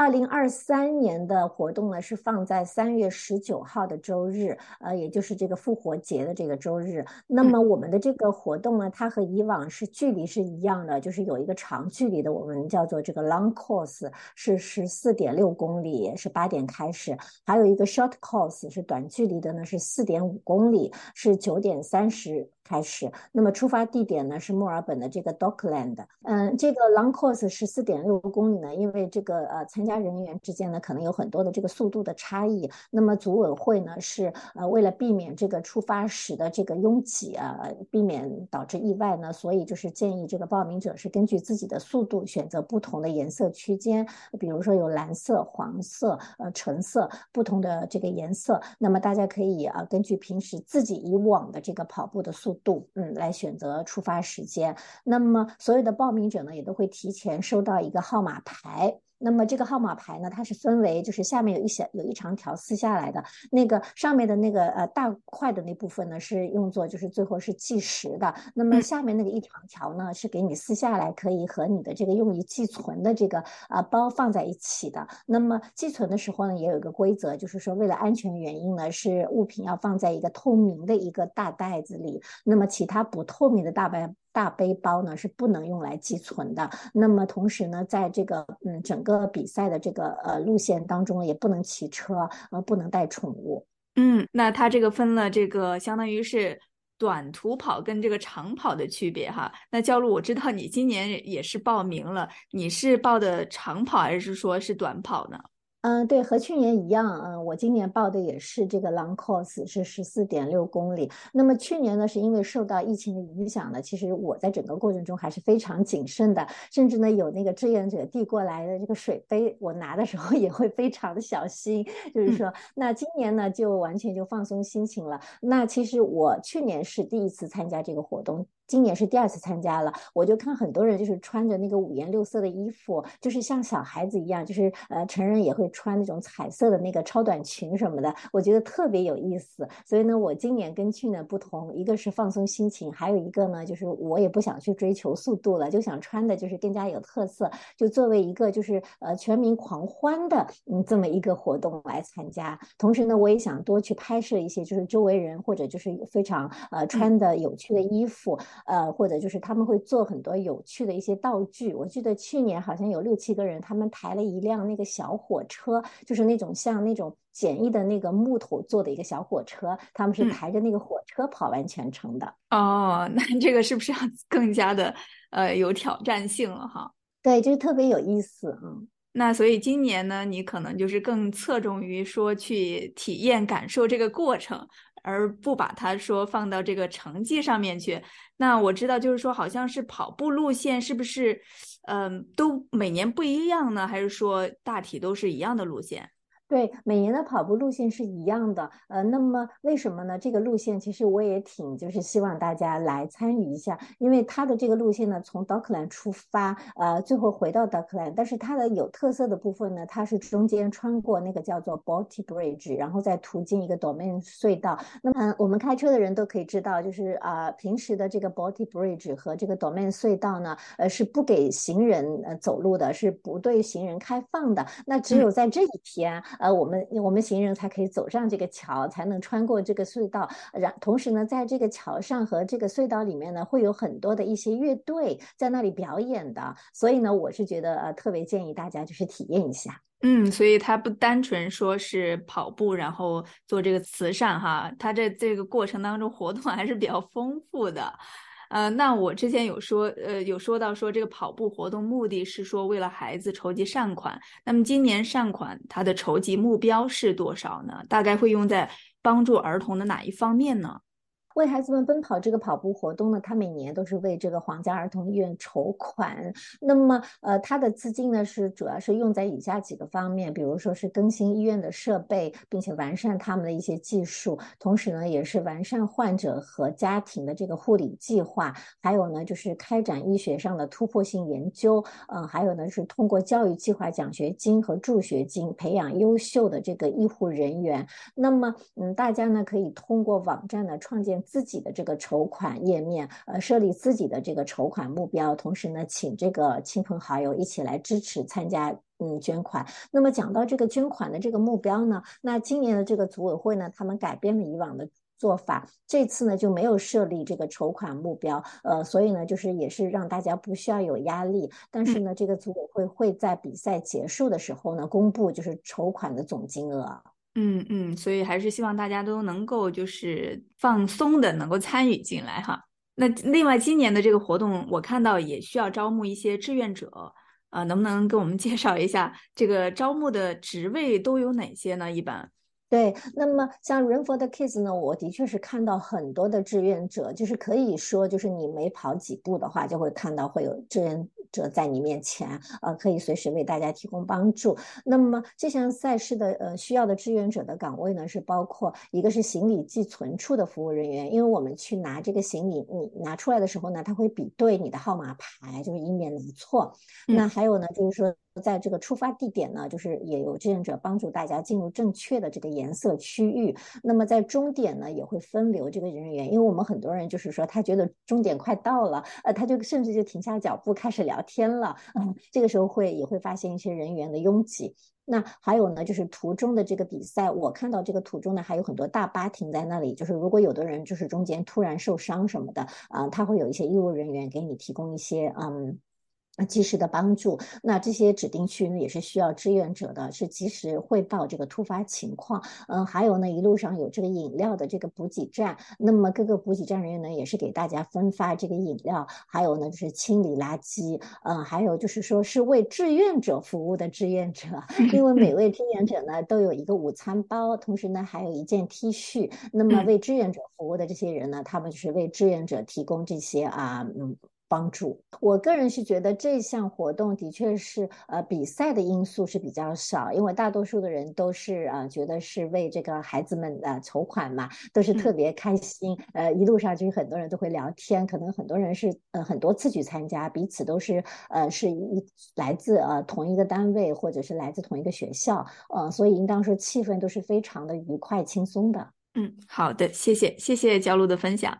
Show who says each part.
Speaker 1: 二零二三年的活动呢是放在三月十九号的周日，呃，也就是这个复活节的这个周日。那么我们的这个活动呢，它和以往是距离是一样的，就是有一个长距离的，我们叫做这个 long course，是十四点六公里，是八点开始；还有一个 short course 是短距离的呢，是四点五公里，是九点三十。开始，那么出发地点呢是墨尔本的这个 Dockland。嗯，这个 Long Course 十四点六公里呢，因为这个呃参加人员之间呢可能有很多的这个速度的差异，那么组委会呢是呃为了避免这个出发时的这个拥挤啊，避免导致意外呢，所以就是建议这个报名者是根据自己的速度选择不同的颜色区间，比如说有蓝色、黄色、呃橙色不同的这个颜色，那么大家可以啊根据平时自己以往的这个跑步的速。度嗯来选择出发时间，那么所有的报名者呢也都会提前收到一个号码牌。那么这个号码牌呢，它是分为，就是下面有一小有一长条撕下来的，那个上面的那个呃大块的那部分呢，是用作就是最后是计时的。那么下面那个一长条呢，是给你撕下来可以和你的这个用于寄存的这个啊包放在一起的。那么寄存的时候呢，也有一个规则，就是说为了安全原因呢，是物品要放在一个透明的一个大袋子里。那么其他不透明的大袋。大背包呢是不能用来寄存的。那么同时呢，在这个嗯整个比赛的这个呃路线当中，也不能骑车，呃不能带宠物。
Speaker 2: 嗯，那它这个分了这个相当于是短途跑跟这个长跑的区别哈。那焦路，我知道你今年也是报名了，你是报的长跑还是说是短跑呢？
Speaker 1: 嗯，对，和去年一样，嗯，我今年报的也是这个 long course，是十四点六公里。那么去年呢，是因为受到疫情的影响呢，其实我在整个过程中还是非常谨慎的，甚至呢，有那个志愿者递过来的这个水杯，我拿的时候 也会非常的小心。就是说，那今年呢，就完全就放松心情了。那其实我去年是第一次参加这个活动。今年是第二次参加了，我就看很多人就是穿着那个五颜六色的衣服，就是像小孩子一样，就是呃成人也会穿那种彩色的那个超短裙什么的，我觉得特别有意思。所以呢，我今年跟去年不同，一个是放松心情，还有一个呢，就是我也不想去追求速度了，就想穿的就是更加有特色，就作为一个就是呃全民狂欢的嗯这么一个活动来参加。同时呢，我也想多去拍摄一些就是周围人或者就是非常呃穿的有趣的衣服。呃，或者就是他们会做很多有趣的一些道具。我记得去年好像有六七个人，他们抬了一辆那个小火车，就是那种像那种简易的那个木头做的一个小火车，他们是抬着那个火车跑完全程的。
Speaker 2: 哦，那这个是不是要 更加的呃有挑战性了哈？
Speaker 1: 对，就是特别有意思嗯。
Speaker 2: 那所以今年呢，你可能就是更侧重于说去体验、感受这个过程。而不把它说放到这个成绩上面去。那我知道，就是说，好像是跑步路线，是不是，嗯，都每年不一样呢？还是说大体都是一样的路线？
Speaker 1: 对，每年的跑步路线是一样的，呃，那么为什么呢？这个路线其实我也挺就是希望大家来参与一下，因为它的这个路线呢，从 Dockland 出发，呃，最后回到 Dockland，但是它的有特色的部分呢，它是中间穿过那个叫做 Balti Bridge，然后再途经一个 Domain 隧道。那么我们开车的人都可以知道，就是啊，平时的这个 Balti Bridge 和这个 Domain 隧道呢，呃，是不给行人呃走路的，是不对行人开放的。那只有在这一天。呃，我们我们行人才可以走上这个桥，才能穿过这个隧道。然同时呢，在这个桥上和这个隧道里面呢，会有很多的一些乐队在那里表演的。所以呢，我是觉得呃，特别建议大家就是体验一下。
Speaker 2: 嗯，所以它不单纯说是跑步，然后做这个慈善哈，它这这个过程当中活动还是比较丰富的。呃，那我之前有说，呃，有说到说这个跑步活动目的是说为了孩子筹集善款。那么今年善款它的筹集目标是多少呢？大概会用在帮助儿童的哪一方面呢？
Speaker 1: 为孩子们奔跑这个跑步活动呢，它每年都是为这个皇家儿童医院筹款。那么，呃，它的资金呢是主要是用在以下几个方面，比如说是更新医院的设备，并且完善他们的一些技术，同时呢也是完善患者和家庭的这个护理计划，还有呢就是开展医学上的突破性研究，嗯，还有呢是通过教育计划、奖学金和助学金培养优秀的这个医护人员。那么，嗯，大家呢可以通过网站呢创建。建自己的这个筹款页面，呃，设立自己的这个筹款目标，同时呢，请这个亲朋好友一起来支持参加。嗯，捐款。那么讲到这个捐款的这个目标呢，那今年的这个组委会呢，他们改变了以往的做法，这次呢就没有设立这个筹款目标，呃，所以呢就是也是让大家不需要有压力。但是呢，这个组委会会在比赛结束的时候呢，公布就是筹款的总金额。
Speaker 2: 嗯嗯，所以还是希望大家都能够就是放松的能够参与进来哈。那另外今年的这个活动，我看到也需要招募一些志愿者。啊，能不能给我们 介绍一下这个招募的职位都有哪些呢？一般。
Speaker 1: 对，那么像 Run for the Kids 呢，我的确是看到很多的志愿者，就是可以说，就是你每跑几步的话，就会看到会有志愿者在你面前，呃，可以随时为大家提供帮助。那么这项赛事的呃需要的志愿者的岗位呢，是包括一个是行李寄存处的服务人员，因为我们去拿这个行李，你拿出来的时候呢，他会比对你的号码牌，就是以免拿错。那还有呢，就是说。在这个出发地点呢，就是也有志愿者帮助大家进入正确的这个颜色区域。那么在终点呢，也会分流这个人员，因为我们很多人就是说他觉得终点快到了，呃，他就甚至就停下脚步开始聊天了。嗯，这个时候会也会发现一些人员的拥挤。那还有呢，就是途中的这个比赛，我看到这个途中呢还有很多大巴停在那里，就是如果有的人就是中间突然受伤什么的，啊，他会有一些医务人员给你提供一些嗯。及时的帮助，那这些指定区呢也是需要志愿者的，是及时汇报这个突发情况。嗯，还有呢，一路上有这个饮料的这个补给站，那么各个补给站人员呢也是给大家分发这个饮料，还有呢就是清理垃圾。嗯，还有就是说是为志愿者服务的志愿者，因为每位志愿者呢都有一个午餐包，同时呢还有一件 T 恤。那么为志愿者服务的这些人呢，他们就是为志愿者提供这些啊，嗯。帮助我个人是觉得这项活动的确是呃比赛的因素是比较少，因为大多数的人都是呃觉得是为这个孩子们呃筹款嘛，都是特别开心。呃，一路上就是很多人都会聊天，可能很多人是呃很多次去参加，彼此都是呃是一来自呃同一个单位或者是来自同一个学校，呃，所以应当说气氛都是非常的愉快轻松的。
Speaker 2: 嗯，好的，谢谢谢谢焦露的分享。